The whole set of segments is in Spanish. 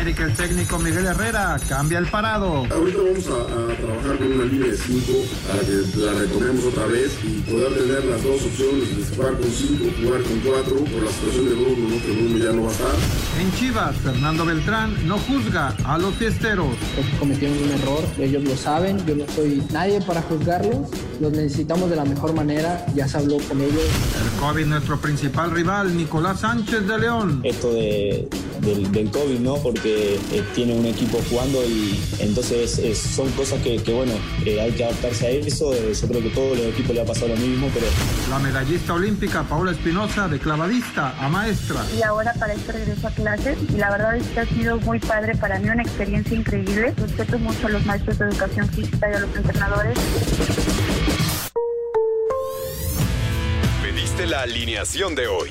América el técnico Miguel Herrera cambia el parado. Ahorita vamos a, a trabajar con una línea de 5 para que la retomemos otra vez y poder tener las dos opciones de jugar con 5 o jugar con 4 por la situación de Bruno, ¿no? que Bruno ya no va a estar. En Chivas, Fernando Beltrán no juzga a los fiesteros. Cometieron un error, ellos lo saben, yo no soy nadie para juzgarlos, los necesitamos de la mejor manera, ya se habló con ellos. El COVID, nuestro principal rival, Nicolás Sánchez de León. Esto de, del, del COVID, ¿no? Porque eh, tiene un equipo jugando y entonces es- son cosas que, que, bueno, eh, hay que adaptarse a eso. Eh, yo creo que todos los equipos le ha pasado lo mismo, pero La medallista olímpica Paula Espinosa, de clavadista a maestra. y ahora para este regreso a clases y la verdad es que ha sido muy padre para mí, una experiencia increíble. Respeto mucho a los maestros de educación física y a los entrenadores. Pediste la alineación de hoy.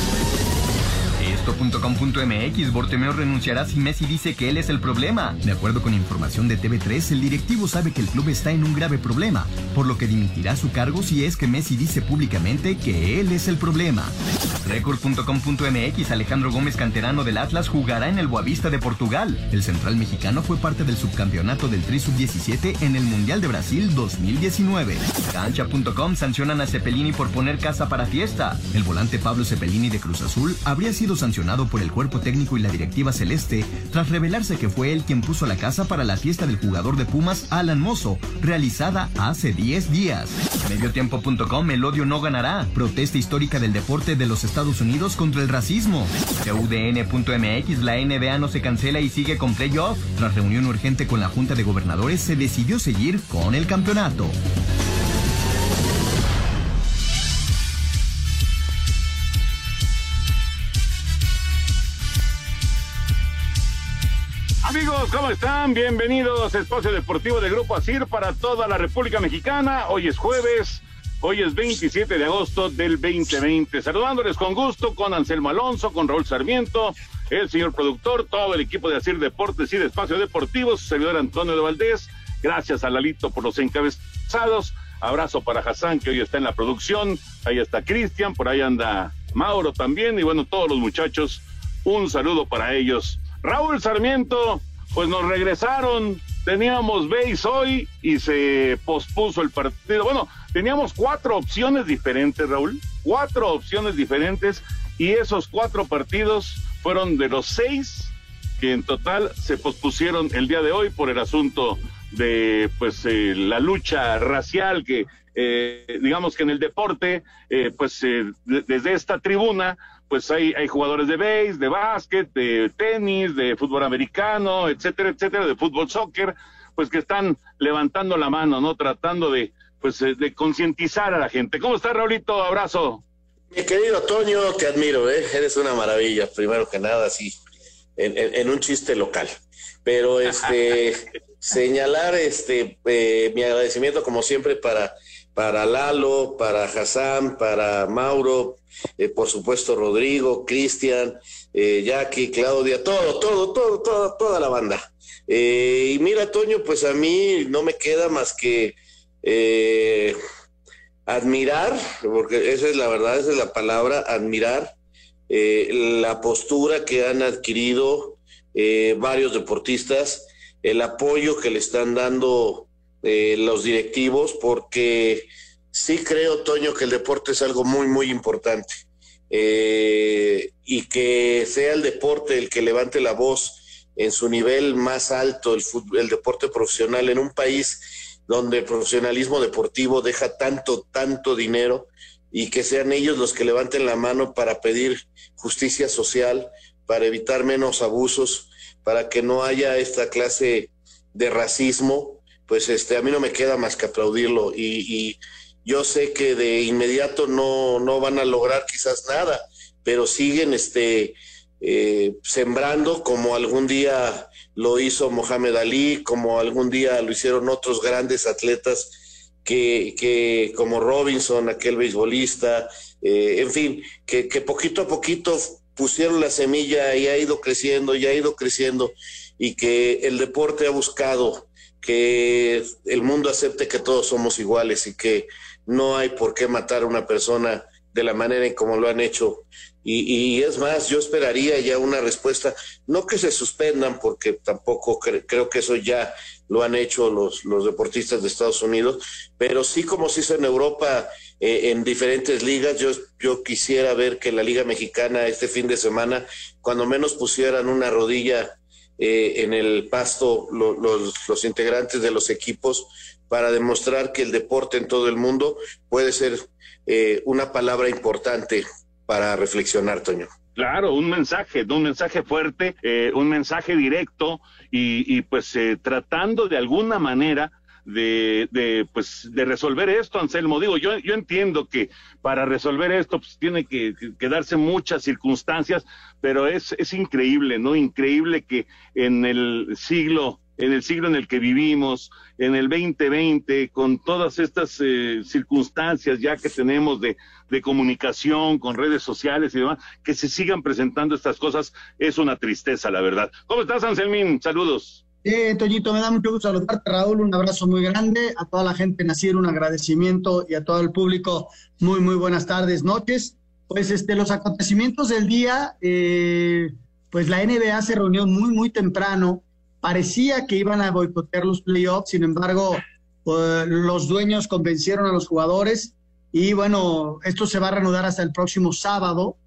Esto.com.mx, Bortemeo renunciará si Messi dice que él es el problema. De acuerdo con información de TV3, el directivo sabe que el club está en un grave problema, por lo que dimitirá su cargo si es que Messi dice públicamente que él es el problema. Record.com.mx, Alejandro Gómez, canterano del Atlas, jugará en el Boavista de Portugal. El central mexicano fue parte del subcampeonato del Tri Sub-17 en el Mundial de Brasil 2019. Cancha.com sancionan a Cepelini por poner casa para fiesta. El volante Pablo Cepelini de Cruz Azul habría sido sancionado por el cuerpo técnico y la directiva celeste tras revelarse que fue él quien puso la casa para la fiesta del jugador de Pumas Alan Mozo, realizada hace 10 días. Mediotiempo.com El odio no ganará. Protesta histórica del deporte de los Estados Unidos contra el racismo. UDN.mx La NBA no se cancela y sigue con playoff. Tras reunión urgente con la Junta de Gobernadores se decidió seguir con el campeonato. Amigos, ¿cómo están? Bienvenidos a Espacio Deportivo del Grupo ASIR para toda la República Mexicana. Hoy es jueves, hoy es 27 de agosto del 2020. Saludándoles con gusto con Anselmo Alonso, con Raúl Sarmiento, el señor productor, todo el equipo de ASIR Deportes y de Espacio Deportivo, su servidor Antonio de Valdés. Gracias a Lalito por los encabezados. Abrazo para Hassan, que hoy está en la producción. Ahí está Cristian, por ahí anda Mauro también. Y bueno, todos los muchachos, un saludo para ellos. Raúl Sarmiento, pues nos regresaron. Teníamos base hoy y se pospuso el partido. Bueno, teníamos cuatro opciones diferentes, Raúl. Cuatro opciones diferentes. Y esos cuatro partidos fueron de los seis que en total se pospusieron el día de hoy por el asunto de pues eh, la lucha racial que eh, digamos que en el deporte eh, pues eh, de- desde esta tribuna pues hay, hay jugadores de base, de básquet, de tenis, de fútbol americano, etcétera, etcétera, de fútbol soccer, pues que están levantando la mano, ¿no? Tratando de pues eh, de concientizar a la gente. ¿Cómo está Raulito? Abrazo. Mi querido Toño, te admiro, ¿eh? eres una maravilla, primero que nada, sí, en, en- en un chiste local. Pero este, señalar este, eh, mi agradecimiento, como siempre, para, para Lalo, para Hassan, para Mauro, eh, por supuesto Rodrigo, Cristian, eh, Jackie, Claudia, todo, todo, todo, todo, toda la banda. Eh, y mira, Toño, pues a mí no me queda más que admirar, porque esa es la verdad, esa es la palabra, admirar la postura que han adquirido varios deportistas, el apoyo que le están dando eh, los directivos, porque sí creo, Toño, que el deporte es algo muy, muy importante. Eh, y que sea el deporte el que levante la voz en su nivel más alto, el, el deporte profesional, en un país donde el profesionalismo deportivo deja tanto, tanto dinero y que sean ellos los que levanten la mano para pedir justicia social, para evitar menos abusos, para que no haya esta clase de racismo, pues este, a mí no me queda más que aplaudirlo. Y, yo sé que de inmediato no, no van a lograr quizás nada, pero siguen este, eh, sembrando como algún día lo hizo Mohamed Ali, como algún día lo hicieron otros grandes atletas que, que como Robinson, aquel beisbolista, eh, en fin, que, que poquito a poquito pusieron la semilla y ha ido creciendo y ha ido creciendo y que el deporte ha buscado que el mundo acepte que todos somos iguales y que no hay por qué matar a una persona de la manera en como lo han hecho. Y, es más, yo esperaría ya una respuesta, no que se suspendan, porque tampoco creo que eso ya lo han hecho los, los deportistas de Estados Unidos, pero sí como se hizo en Europa eh, en diferentes ligas, yo, yo quisiera ver que la Liga Mexicana este fin de semana, cuando menos pusieran una rodilla eh, en el pasto los, integrantes de los equipos para demostrar que el deporte en todo el mundo puede ser eh, una palabra importante para reflexionar, Toño. Claro, un mensaje, un mensaje fuerte, eh, un mensaje directo y, y pues tratando de alguna manera de, de, pues, de resolver esto, Anselmo. Digo, yo, yo entiendo que para resolver esto pues, tiene que, que, darse muchas circunstancias, pero es, es increíble, ¿no? Increíble que en el siglo en el siglo en el que vivimos, en el 2020, con todas estas eh, circunstancias ya que tenemos de, de, comunicación, con redes sociales y demás, que se sigan presentando estas cosas, es una tristeza, la verdad. ¿Cómo estás, Anselmín? Saludos. Eh, Toñito, me da mucho gusto saludarte, Raúl, un abrazo muy grande, a toda la gente nacida un agradecimiento y a todo el público, muy, muy buenas tardes, noches. Pues este, los acontecimientos del día, eh, pues la NBA se reunió muy, muy temprano, parecía que iban a boicotear los playoffs, sin embargo, pues, los dueños convencieron a los jugadores y bueno, esto se va a reanudar hasta el próximo sábado.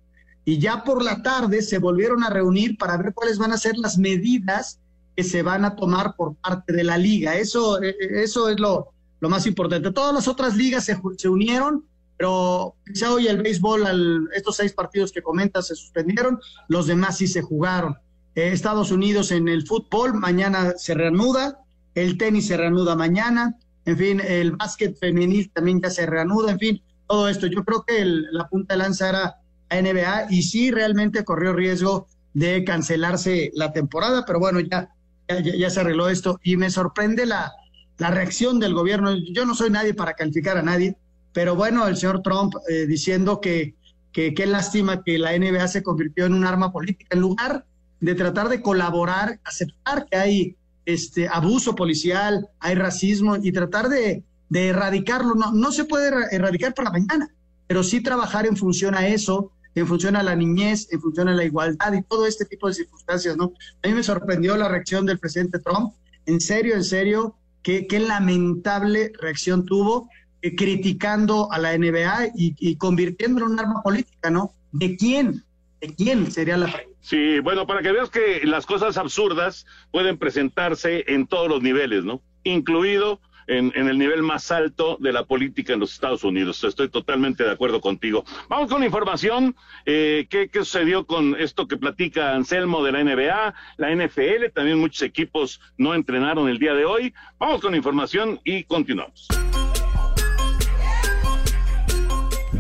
Y ya por la tarde se volvieron a reunir para ver cuáles van a ser las medidas que se van a tomar por parte de la liga. Eso, eh, eh, eso es lo, lo más importante. Todas las otras ligas se, se unieron, pero quizá hoy el béisbol, estos seis partidos que comentas se suspendieron, los demás sí se jugaron. Eh, Estados Unidos en el fútbol, mañana se reanuda, el tenis se reanuda mañana, en fin, el básquet femenil también ya se reanuda, en fin, todo esto. Yo creo que la punta de lanza era a NBA y sí realmente corrió riesgo de cancelarse la temporada, pero bueno, ya ya, se arregló esto y me sorprende la, la reacción del gobierno. Yo no soy nadie para calificar a nadie, pero bueno, el señor Trump eh, diciendo que qué lástima que la NBA se convirtió en un arma política, en lugar de tratar de colaborar, aceptar que hay este abuso policial, hay racismo y tratar de, de erradicarlo. No, no se puede erradicar para mañana, pero sí trabajar en función a eso en función a la niñez, en función a la igualdad y todo este tipo de circunstancias, ¿no? A mí me sorprendió la reacción del presidente Trump, en serio, en serio, qué, lamentable reacción tuvo eh, criticando a la NBA y, y convirtiéndolo en un arma política, ¿no? ¿De quién? ¿De quién sería la pregunta? Sí, bueno, para que veas que las cosas absurdas pueden presentarse en todos los niveles, ¿no? Incluido en, el nivel más alto de la política en los Estados Unidos. Estoy totalmente de acuerdo contigo. Vamos con información. Eh, ¿qué, ¿Qué sucedió con esto que platica Anselmo de la NBA, la NFL? También muchos equipos no entrenaron el día de hoy. Vamos con información y continuamos.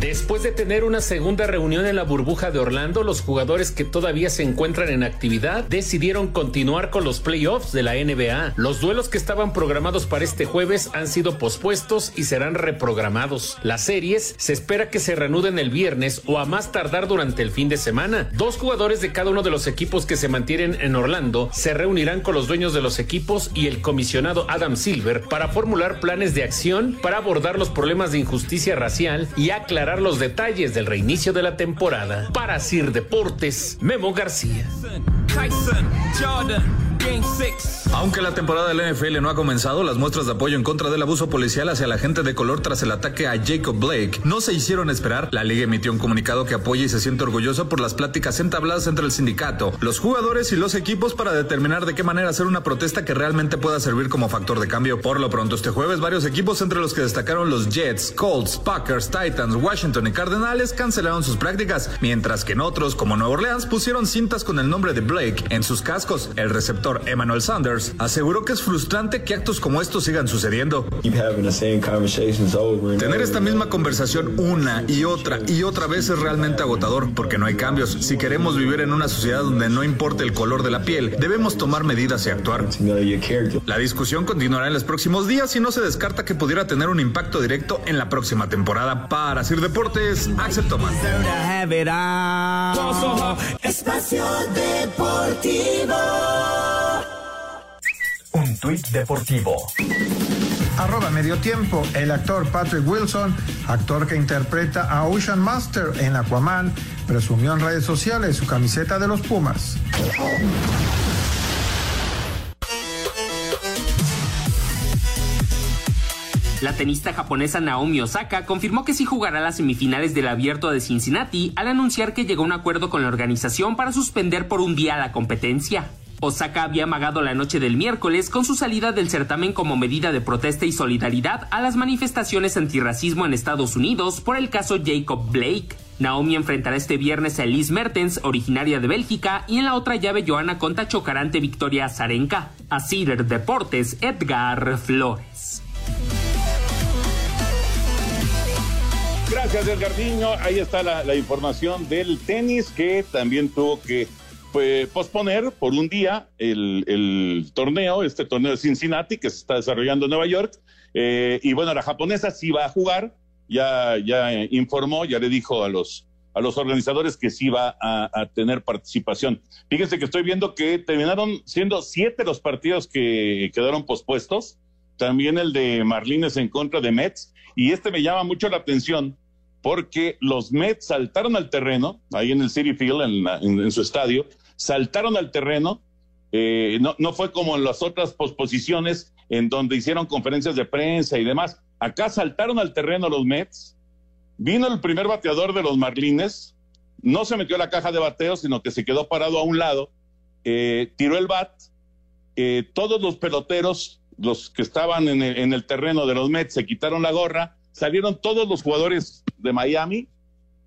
Después de tener una segunda reunión en la burbuja de Orlando, los jugadores que todavía se encuentran en actividad decidieron continuar con los playoffs de la NBA. Los duelos que estaban programados para este jueves han sido pospuestos y serán reprogramados. Las series se espera que se reanuden el viernes o a más tardar durante el fin de semana. Dos jugadores de cada uno de los equipos que se mantienen en Orlando se reunirán con los dueños de los equipos y el comisionado Adam Silver para formular planes de acción para abordar los problemas de injusticia racial y aclarar los detalles del reinicio de la temporada. Para Sir Deportes, Memo García. Aunque la temporada del NFL no ha comenzado, las muestras de apoyo en contra del abuso policial hacia la gente de color tras el ataque a Jacob Blake no se hicieron esperar. La liga emitió un comunicado que apoya y se siente orgulloso por las pláticas entabladas entre el sindicato, los jugadores y los equipos para determinar de qué manera hacer una protesta que realmente pueda servir como factor de cambio. Por lo pronto, este jueves, varios equipos, entre los que destacaron los Jets, Colts, Packers, Titans, Washington y Cardenales, cancelaron sus prácticas, mientras que en otros, como Nueva Orleans, pusieron cintas con el nombre de Blake en sus cascos. El receptor Emmanuel Sanders aseguró que es frustrante que actos como estos sigan sucediendo. Tener esta misma conversación una y otra y otra vez es realmente agotador porque no hay cambios. Si queremos vivir en una sociedad donde no importa el color de la piel, debemos tomar medidas y actuar. La discusión continuará en los próximos días y no se descarta que pudiera tener un impacto directo en la próxima temporada. Para Sir Deportes, Axel Tomás. Espacio Deportivo. Un tuit deportivo. Arroba medio tiempo, el actor Patrick Wilson, actor que interpreta a Ocean Master en Aquaman, presumió en redes sociales su camiseta de los Pumas. La tenista japonesa Naomi Osaka confirmó que sí jugará las semifinales del Abierto de Cincinnati al anunciar que llegó a un acuerdo con la organización para suspender por un día la competencia. Osaka había amagado la noche del miércoles con su salida del certamen como medida de protesta y solidaridad a las manifestaciones antirracismo en Estados Unidos por el caso Jacob Blake. Naomi enfrentará este viernes a Elise Mertens, originaria de Bélgica, y en la otra llave Joana Conta chocará ante Victoria Azarenka. A Cider Deportes, Edgar Flores. Gracias, Edgardiño. Ahí está la, la información del tenis que también tuvo que pues, posponer por un día el, el, torneo, este torneo de Cincinnati que se está desarrollando en Nueva York. Eh, y bueno, la japonesa sí va a jugar, ya, ya informó, ya le dijo a los, a los organizadores que sí va a, a, tener participación. Fíjense que estoy viendo que terminaron siendo siete los partidos que quedaron pospuestos, también el de Marlines en contra de Mets, y este me llama mucho la atención porque los Mets saltaron al terreno, ahí en el City Field, en, la, en, en su estadio, saltaron al terreno, eh, no, no fue como en las otras posposiciones en donde hicieron conferencias de prensa y demás. Acá saltaron al terreno los Mets, vino el primer bateador de los Marlines, no se metió a la caja de bateo, sino que se quedó parado a un lado, eh, tiró el bat, eh, todos los peloteros, los que estaban el, en el terreno de los Mets, se quitaron la gorra, salieron todos los jugadores de Miami,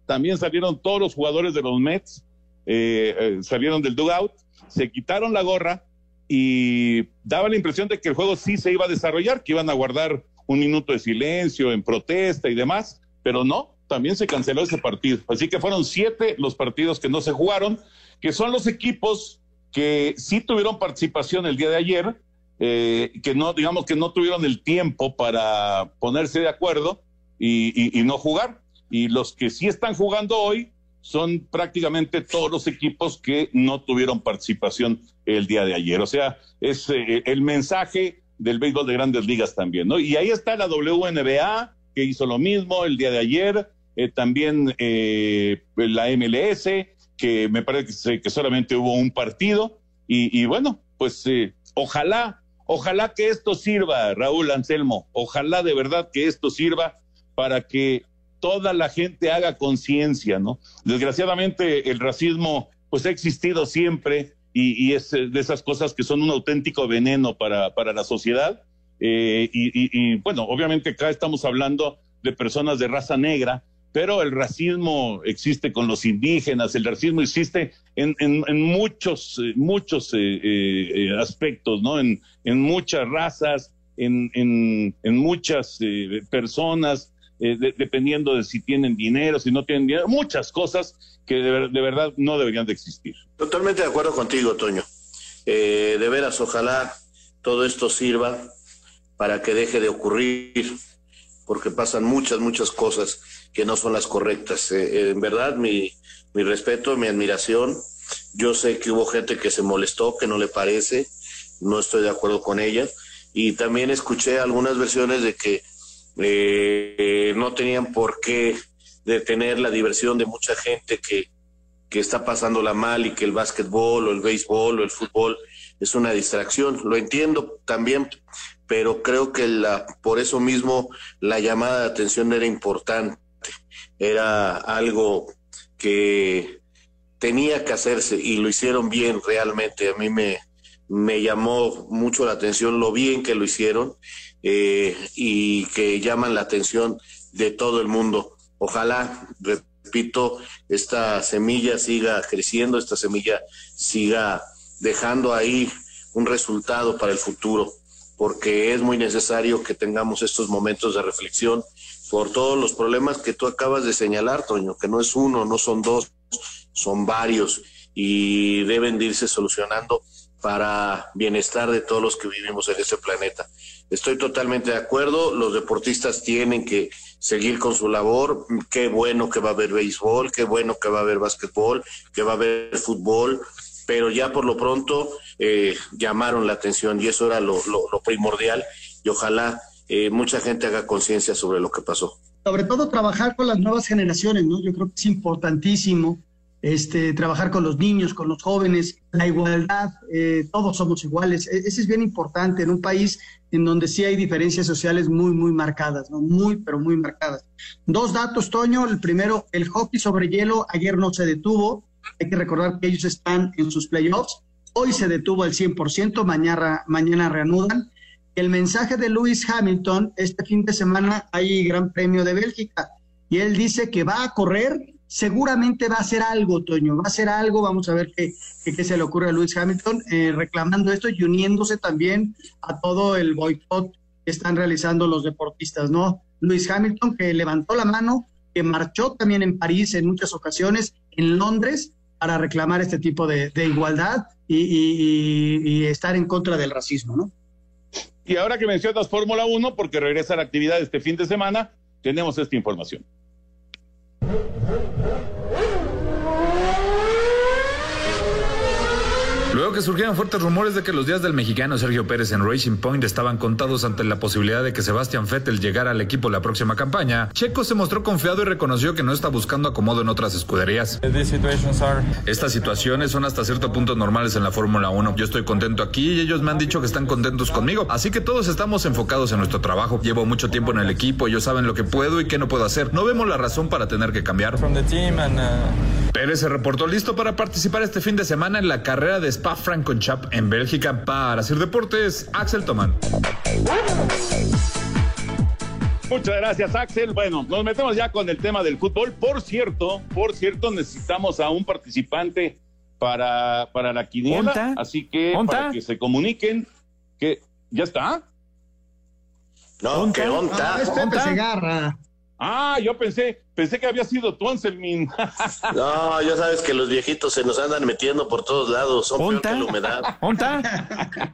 también salieron todos los jugadores de los Mets, eh, eh, salieron del dugout, se quitaron la gorra y daba la impresión de que el juego sí se iba a desarrollar, que iban a guardar un minuto de silencio en protesta y demás, pero no, también se canceló ese partido. Así que fueron siete los partidos que no se jugaron, que son los equipos que sí tuvieron participación el día de ayer, eh, que no, digamos que no tuvieron el tiempo para ponerse de acuerdo y, no jugar. Y los que sí están jugando hoy, son prácticamente todos los equipos que no tuvieron participación el día de ayer. O sea, es eh, el mensaje del béisbol de grandes ligas también, ¿no? Y ahí está la WNBA, que hizo lo mismo el día de ayer, eh, también eh, la MLS, que me parece que solamente hubo un partido, y, y bueno, pues ojalá, ojalá que esto sirva, Raúl Anselmo, ojalá de verdad que esto sirva para que toda la gente haga conciencia, ¿no? Desgraciadamente el racismo pues ha existido siempre y, es de esas cosas que son un auténtico veneno para, para la sociedad. Eh, y, bueno, obviamente acá estamos hablando de personas de raza negra, pero el racismo existe con los indígenas, el racismo existe en, en, en muchos, muchos eh, eh, aspectos, ¿no? En, en muchas razas, en, en, muchas eh, personas, eh, de, dependiendo de si tienen dinero, si no tienen dinero, muchas cosas que de, de, verdad no deberían de existir. Totalmente de acuerdo contigo, Toño. Eh, de veras, ojalá todo esto sirva para que deje de ocurrir, porque pasan muchas, muchas cosas que no son las correctas. Eh, en verdad, mi, mi respeto, mi admiración. Yo sé que hubo gente que se molestó, que no le parece, no estoy de acuerdo con ella. Y también escuché algunas versiones de que eh, no tenían por qué detener la diversión de mucha gente que, que está pasándola mal y que el básquetbol o el béisbol o el fútbol es una distracción. Lo entiendo también, pero creo que la, por eso mismo la llamada de atención era importante. Era algo que tenía que hacerse y lo hicieron bien realmente. A mí me, me llamó mucho la atención lo bien que lo hicieron eh, y que llaman la atención de todo el mundo. Ojalá, repito, esta semilla siga creciendo, esta semilla siga dejando ahí un resultado para el futuro, porque es muy necesario que tengamos estos momentos de reflexión por todos los problemas que tú acabas de señalar, Toño, que no es uno, no son dos, son varios y deben de irse solucionando para bienestar de todos los que vivimos en este planeta. Estoy totalmente de acuerdo, los deportistas tienen que seguir con su labor, qué bueno que va a haber béisbol, qué bueno que va a haber básquetbol, que va a haber fútbol, pero ya por lo pronto eh, llamaron la atención y eso era lo, primordial y ojalá eh, mucha gente haga conciencia sobre lo que pasó. Sobre todo trabajar con las nuevas generaciones, ¿no? Yo creo que es importantísimo este, trabajar con los niños, con los jóvenes, la igualdad, eh, todos somos iguales. E, ese es bien importante en un país en donde sí hay diferencias sociales muy, muy marcadas, ¿no? Muy, pero muy marcadas. Dos datos, Toño. El primero, el hockey sobre hielo ayer no se detuvo. Hay que recordar que ellos están en sus playoffs. Hoy se detuvo al 100%, mañana, mañana reanudan. El mensaje de Lewis Hamilton, este fin de semana hay Gran Premio de Bélgica y él dice que va a correr seguramente va a hacer algo, Toño, va a hacer algo, vamos a ver qué, qué, se le ocurre a Luis Hamilton, eh, reclamando esto y uniéndose también a todo el boicot que están realizando los deportistas, ¿no? Luis Hamilton que levantó la mano, que marchó también en París en muchas ocasiones, en Londres, para reclamar este tipo de, igualdad y, estar en contra del racismo, ¿no? Y ahora que mencionas Fórmula 1, porque regresa a la actividad este fin de semana, tenemos esta información. Huh? Huh? Huh? Luego que surgieron fuertes rumores de que los días del mexicano Sergio Pérez en Racing Point estaban contados ante la posibilidad de que Sebastián Vettel llegara al equipo la próxima campaña, Checo se mostró confiado y reconoció que no está buscando acomodo en otras escuderías. Estas situaciones son hasta cierto punto normales en la Fórmula 1. Yo estoy contento aquí y ellos me han dicho que están contentos conmigo, así que todos estamos enfocados en nuestro trabajo. Llevo mucho tiempo en el equipo, ellos saben lo que puedo y qué no puedo hacer. No vemos la razón para tener que cambiar. Uh, Pérez se reportó listo para participar este fin de semana en la carrera de Spa Francorchamps en Bélgica. Para hacer deportes, Axel Tomán. Muchas gracias, Axel. Bueno, nos metemos ya con el tema del fútbol. Por cierto, por cierto, necesitamos a un participante para, para la quiniela. Así que para que se comuniquen que ya está. No, que onta. Ah, es Pepe Segarra. Ah, yo pensé, pensé que había sido tú, Anselmín. no, ya sabes que los viejitos se nos andan metiendo por todos lados, son peor la humedad.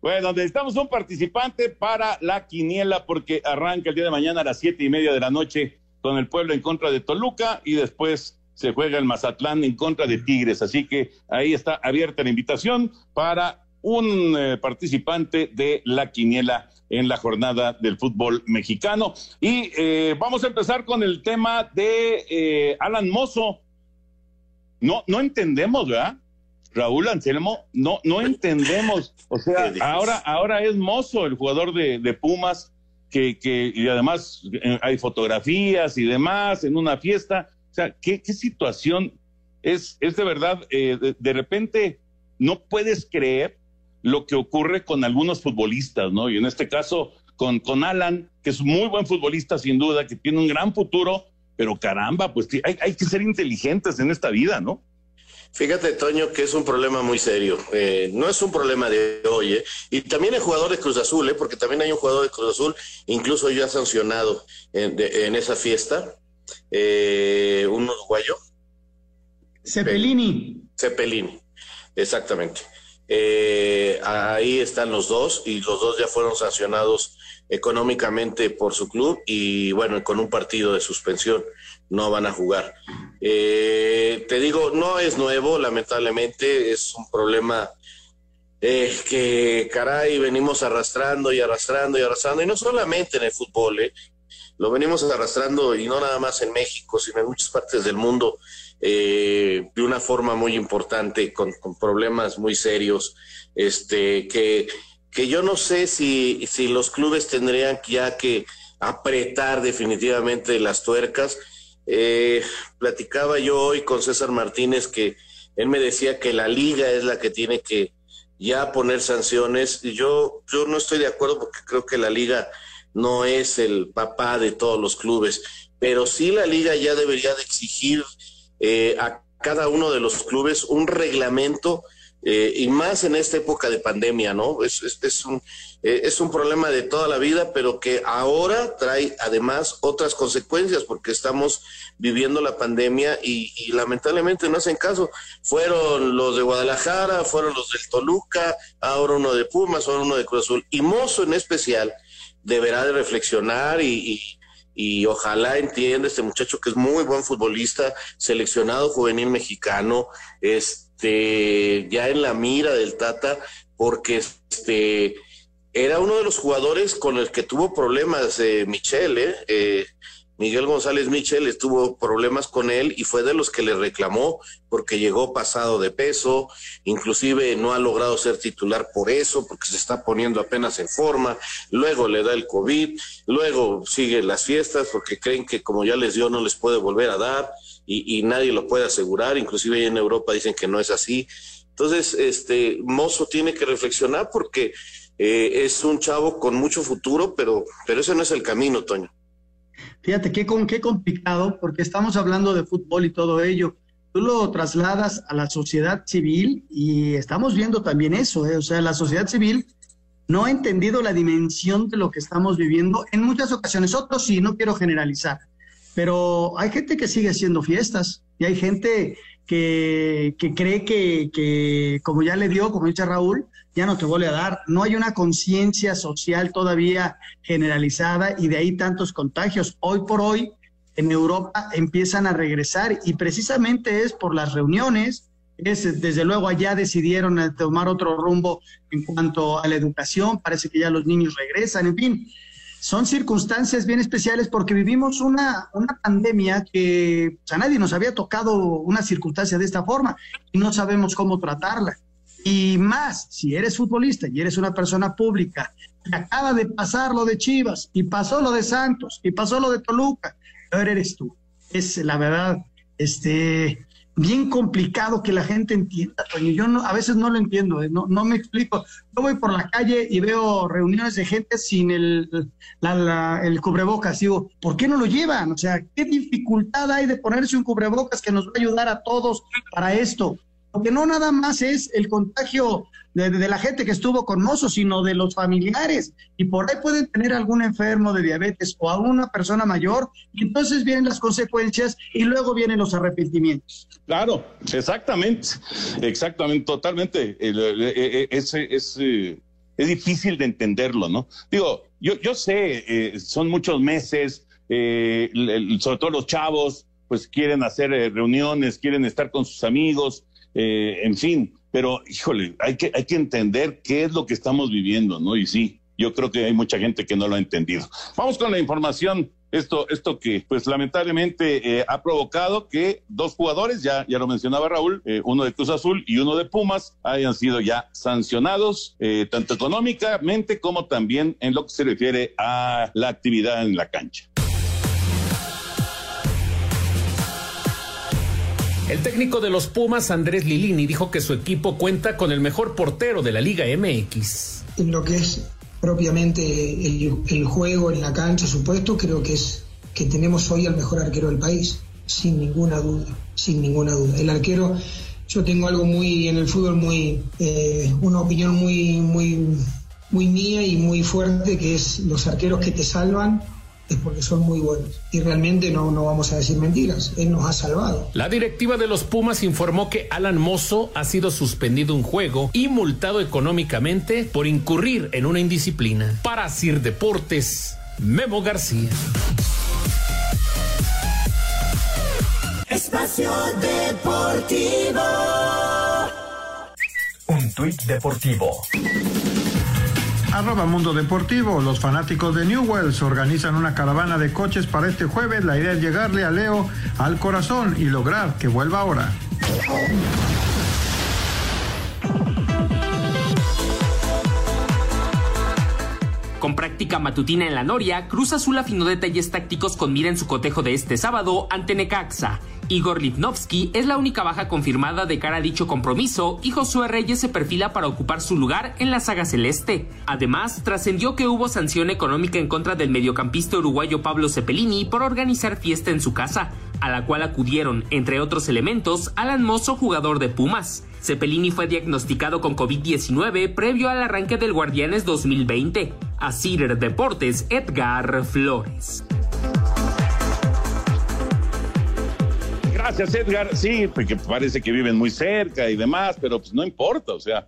bueno, necesitamos un participante para la quiniela porque arranca el día de mañana a las siete y media de la noche con el pueblo en contra de Toluca y después se juega el Mazatlán en contra de Tigres. Así que ahí está abierta la invitación para un eh, participante de la quiniela en la jornada del fútbol mexicano. Y eh, vamos a empezar con el tema de eh, Alan Mozo. No, no entendemos, ¿verdad? Raúl Anselmo, no, no entendemos. O sea, ahora, ahora es Mozo el jugador de, Pumas, que, que, y además eh, hay fotografías y demás en una fiesta. O sea, ¿qué, qué situación es, es de verdad? de repente no puedes creer lo que ocurre con algunos futbolistas, ¿no? Y en este caso con, con Alan, que es muy buen futbolista sin duda, que tiene un gran futuro, pero caramba, pues hay, hay que ser inteligentes en esta vida, ¿no? Fíjate, Toño, que es un problema muy serio. Eh, no es un problema de hoy, ¿eh? Y también hay jugador de Cruz Azul, ¿eh? Porque también hay un jugador de Cruz Azul, incluso ya sancionado en, en esa fiesta, eh, un uruguayo. Cepelini. Cepelini, exactamente. Eh, ahí están los dos y los dos ya fueron sancionados económicamente por su club y bueno, con un partido de suspensión no van a jugar. Eh, te digo, no es nuevo, lamentablemente, es un problema eh, que, caray, venimos arrastrando y arrastrando y arrastrando, y no solamente en el fútbol, lo venimos arrastrando y no nada más en México, sino en muchas partes del mundo eh, de una forma muy importante, con, problemas muy serios, este, que, que yo no sé si, si los clubes tendrían ya que apretar definitivamente las tuercas. Eh, platicaba yo hoy con César Martínez que él me decía que la liga es la que tiene que ya poner sanciones yo, yo no estoy de acuerdo porque creo que la liga no es el papá de todos los clubes, pero sí la liga ya debería de exigir eh, a cada uno de los clubes un reglamento eh, y más en esta época de pandemia, ¿no? Es, es, un, eh, es un problema de toda la vida, pero que ahora trae además otras consecuencias porque estamos viviendo la pandemia y, lamentablemente no hacen caso. Fueron los de Guadalajara, fueron los del Toluca, ahora uno de Pumas, ahora uno de Cruz Azul. Y Mozo en especial deberá de reflexionar y ojalá entienda este muchacho que es muy buen futbolista, seleccionado juvenil mexicano, este, ya en la mira del Tata, porque este, era uno de los jugadores con el que tuvo problemas eh, Michel, ¿eh? eh Miguel González Michel estuvo problemas con él y fue de los que le reclamó porque llegó pasado de peso, inclusive no ha logrado ser titular por eso, porque se está poniendo apenas en forma, luego le da el COVID, luego sigue las fiestas porque creen que como ya les dio no les puede volver a dar y, nadie lo puede asegurar, inclusive en Europa dicen que no es así. Entonces, este Mozo tiene que reflexionar porque eh, es un chavo con mucho futuro, pero, pero ese no es el camino, Toño. Fíjate qué, qué complicado, porque estamos hablando de fútbol y todo ello. Tú lo trasladas a la sociedad civil y estamos viendo también eso, ¿eh? o sea, la sociedad civil no ha entendido la dimensión de lo que estamos viviendo en muchas ocasiones. Otros sí, no quiero generalizar, pero hay gente que sigue haciendo fiestas y hay gente que, que cree que, que, como ya le dio, como dice Raúl, ya no te vuelve a dar. No hay una conciencia social todavía generalizada y de ahí tantos contagios. Hoy por hoy en Europa empiezan a regresar y precisamente es por las reuniones. Es, desde luego allá decidieron tomar otro rumbo en cuanto a la educación, parece que ya los niños regresan, en fin, son circunstancias bien especiales porque vivimos una, una pandemia que pues, a nadie nos había tocado una circunstancia de esta forma y no sabemos cómo tratarla. Y más, si eres futbolista y eres una persona pública, y acaba de pasar lo de Chivas, y pasó lo de Santos, y pasó lo de Toluca, ahora eres tú. Es la verdad, este, bien complicado que la gente entienda, Yo no, a veces no lo entiendo, ¿eh? no, me explico. Yo voy por la calle y veo reuniones de gente sin el, el cubrebocas. Digo, ¿por qué no lo llevan? O sea, ¿qué dificultad hay de ponerse un cubrebocas que nos va a ayudar a todos para esto? Porque no nada más es el contagio de, la gente que estuvo con Mozo, sino de los familiares. Y por ahí pueden tener algún enfermo de diabetes o a una persona mayor, y entonces vienen las consecuencias y luego vienen los arrepentimientos. Claro, exactamente, exactamente, totalmente. Es, es, eh, es difícil de entenderlo, ¿no? Digo, yo, yo sé, eh, son muchos meses, eh, sobre todo los chavos, pues quieren hacer reuniones, quieren estar con sus amigos, eh, en fin, pero híjole, hay que, hay que entender qué es lo que estamos viviendo, ¿no? Y sí, yo creo que hay mucha gente que no lo ha entendido. Vamos con la información. Esto, esto que, pues lamentablemente eh, ha provocado que dos jugadores, ya, ya lo mencionaba Raúl, eh, uno de Cruz Azul y uno de Pumas, hayan sido ya sancionados, tanto económicamente como también en lo que se refiere a la actividad en la cancha. El técnico de los Pumas, Andrés Lilini, dijo que su equipo cuenta con el mejor portero de la Liga MX. En lo que es propiamente el, juego en la cancha, supuesto, creo que es que tenemos hoy al mejor arquero del país, sin ninguna duda, sin ninguna duda. El arquero, yo tengo algo muy en el fútbol muy, eh, una opinión muy, muy, muy mía y muy fuerte, que es los arqueros que te salvan es porque son muy buenos. Y realmente no, no vamos a decir mentiras, él nos ha salvado. La directiva de los Pumas informó que Alan Mozo ha sido suspendido un juego y multado económicamente por incurrir en una indisciplina. Para Sir Deportes, Memo García. Espacio Deportivo. Un tuit deportivo Arroba Mundo Deportivo, los fanáticos de Newells organizan una caravana de coches para este jueves. La idea es llegarle a Leo al corazón y lograr que vuelva ahora. Con práctica matutina en la Noria, Cruz Azul afinó detalles tácticos con mira en su cotejo de este sábado ante Necaxa. Igor Lipnovsky es la única baja confirmada de cara a dicho compromiso y Josué Reyes se perfila para ocupar su lugar en la saga celeste. Además, trascendió que hubo sanción económica en contra del mediocampista uruguayo Pablo Cepelini por organizar fiesta en su casa, a la cual acudieron, entre otros elementos, Alan Mozo, jugador de Pumas. Cepelini fue diagnosticado con COVID-19 previo al arranque del Guardianes 2020. A Cider Deportes, Edgar Flores. Gracias, Edgar. Sí, porque parece que viven muy cerca y demás, pero pues no importa, o sea,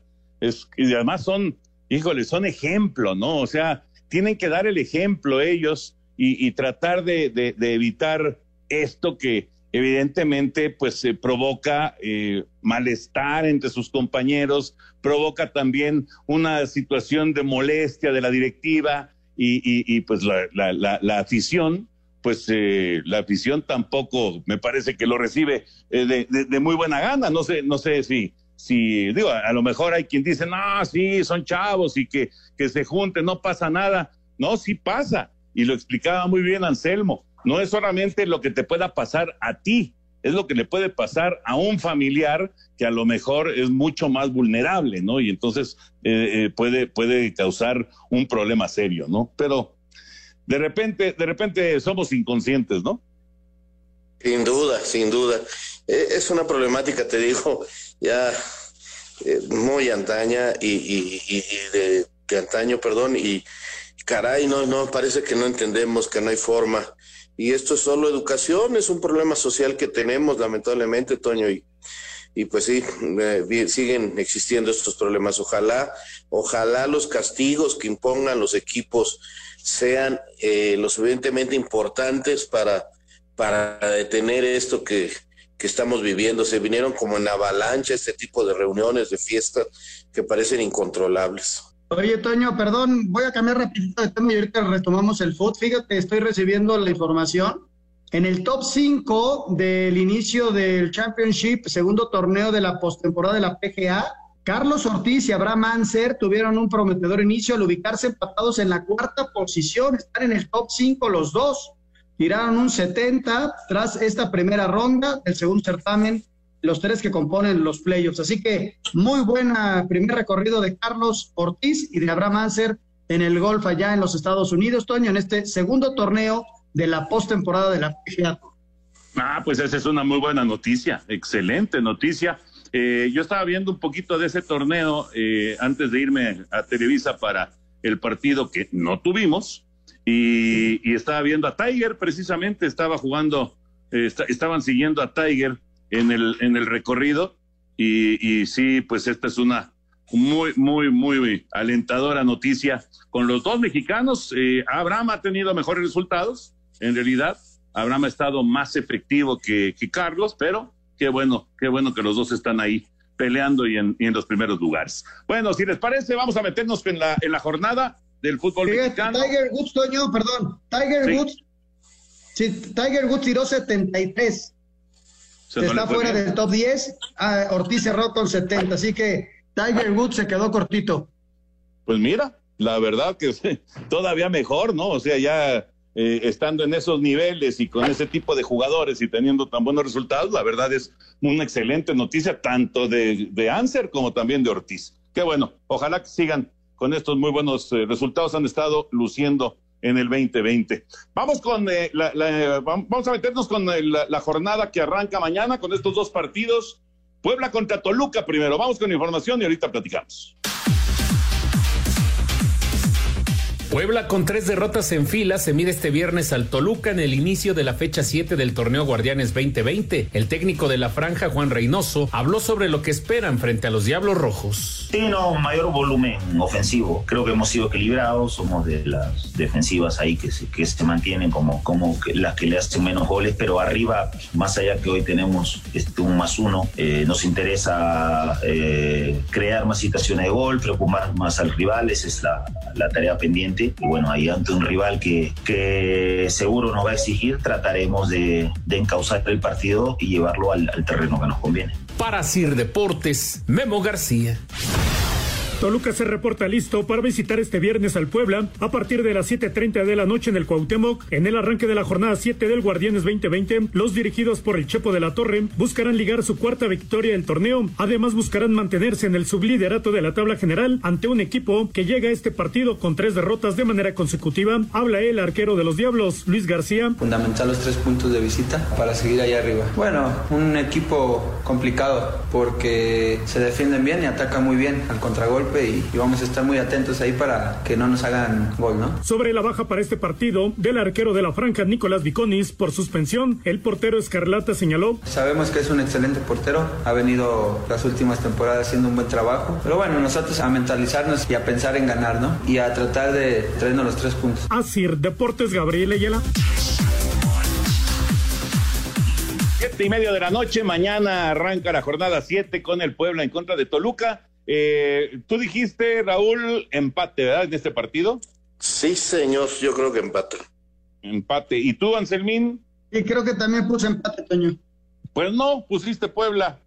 y además son, híjole, son ejemplo, ¿no? O sea, tienen que dar el ejemplo ellos y, tratar de, evitar esto que evidentemente pues provoca eh, malestar entre sus compañeros, provoca también una situación de molestia de la directiva y, y, y pues la, la, la afición pues eh, la afición tampoco me parece que lo recibe eh, de, muy buena gana. No sé, no sé si, si, digo, a, lo mejor hay quien dice, no, sí, son chavos y que, que se junten, no pasa nada. No, sí pasa. Y lo explicaba muy bien Anselmo. No es solamente lo que te pueda pasar a ti, es lo que le puede pasar a un familiar que a lo mejor es mucho más vulnerable, ¿no? Y entonces eh, puede, puede causar un problema serio, ¿no? Pero de repente, de repente somos inconscientes, ¿no? Sin duda, sin duda. E, es una problemática, te digo, ya eh, muy antaña y, de, antaño, perdón, y caray, no, no, parece que no entendemos, que no hay forma. Y esto es solo educación, es un problema social que tenemos, lamentablemente, Toño, y, y pues sí, eh, siguen existiendo estos problemas. Ojalá, ojalá los castigos que impongan los equipos sean eh, lo suficientemente importantes para, para detener esto que, que estamos viviendo. Se vinieron como en avalancha este tipo de reuniones, de fiestas que parecen incontrolables. Oye, Toño, perdón, voy a cambiar rapidito de tema y ahorita retomamos el foot. Fíjate, estoy recibiendo la información. En el top 5 del inicio del Championship, segundo torneo de la postemporada de la PGA, Carlos Ortiz y Abraham Anser tuvieron un prometedor inicio al ubicarse empatados en la cuarta posición, están en el top 5 los dos. Tiraron un 70 tras esta primera ronda del segundo certamen, los tres que componen los playoffs. Así que muy buena primer recorrido de Carlos Ortiz y de Abraham Anser en el golf allá en los Estados Unidos, Toño, en este segundo torneo de la postemporada de la PGA. Ah, pues esa es una muy buena noticia, excelente noticia. Eh, yo estaba viendo un poquito de ese torneo eh, antes de irme a Televisa para el partido que no tuvimos y, estaba viendo a Tiger precisamente, estaba jugando, eh, estaban siguiendo a Tiger en el, en el recorrido y, y sí, pues esta es una muy, muy, muy alentadora noticia con los dos mexicanos. Abraham ha tenido mejores resultados, en realidad. Abraham ha estado más efectivo que, que Carlos, pero qué bueno, qué bueno que los dos están ahí peleando y en, los primeros lugares. Bueno, si les parece, vamos a meternos en la, en la jornada del fútbol mexicano. Tiger Woods, Toño, perdón. Tiger Woods. Sí, Tiger Woods tiró 73. Está fuera del top 10. Ah, Ortiz cerró con 70. Así que Tiger Woods se quedó cortito. Pues mira, la verdad que todavía mejor, ¿no? O sea, ya eh, estando en esos niveles y con ese tipo de jugadores y teniendo tan buenos resultados, la verdad es una excelente noticia tanto de, de Anser como también de Ortiz. Qué bueno, ojalá que sigan con estos muy buenos eh, resultados, han estado luciendo en el 2020. Vamos con eh, la, vamos a meternos con la, jornada que arranca mañana con estos dos partidos. Puebla contra Toluca primero. Vamos con información y ahorita platicamos. Puebla con tres derrotas en fila se mide este viernes al Toluca en el inicio de la fecha 7 del torneo Guardianes 2020. El técnico de la franja, Juan Reynoso, habló sobre lo que esperan frente a los Diablos Rojos. Sí, no, mayor volumen ofensivo. Creo que hemos sido equilibrados, somos de las defensivas ahí que se, que se mantienen como, como las que le hacen menos goles, pero arriba, más allá que hoy tenemos este, un más uno, eh, nos interesa eh, crear más situaciones de gol, preocupar más al rival, esa es la, la tarea pendiente y bueno, ahí ante un rival que, que seguro nos va a exigir, trataremos de, de encauzar el partido y llevarlo al, al terreno que nos conviene. Para Sir Deportes, Memo García. Toluca se reporta listo para visitar este viernes al Puebla a partir de las 7.30 de la noche en el Cuauhtémoc. En el arranque de la jornada 7 del Guardianes 2020, los dirigidos por el Chepo de la Torre buscarán ligar su cuarta victoria del torneo. Además buscarán mantenerse en el subliderato de la tabla general ante un equipo que llega a este partido con tres derrotas de manera consecutiva. Habla el arquero de los Diablos, Luis García. Fundamental los tres puntos de visita para seguir allá arriba. Bueno, un equipo complicado porque se defienden bien y atacan muy bien al contragolpe y, vamos a estar muy atentos ahí para que no nos hagan gol, ¿no? Sobre la baja para este partido del arquero de la franja Nicolás Viconis por suspensión, el portero Escarlata señaló. Sabemos que es un excelente portero, ha venido las últimas temporadas haciendo un buen trabajo, pero bueno, nosotros a mentalizarnos y a pensar en ganar, ¿no? Y a tratar de traernos los tres puntos. Así, Deportes Gabriel Ayala. Siete y media de la noche, mañana arranca la jornada 7 con el Puebla en contra de Toluca. Eh, tú dijiste, Raúl, empate, ¿verdad? En este partido. Sí, señor, yo creo que empate. Empate. ¿Y tú, Anselmín? Sí, creo que también puse empate, Toño. Pues no, pusiste Puebla.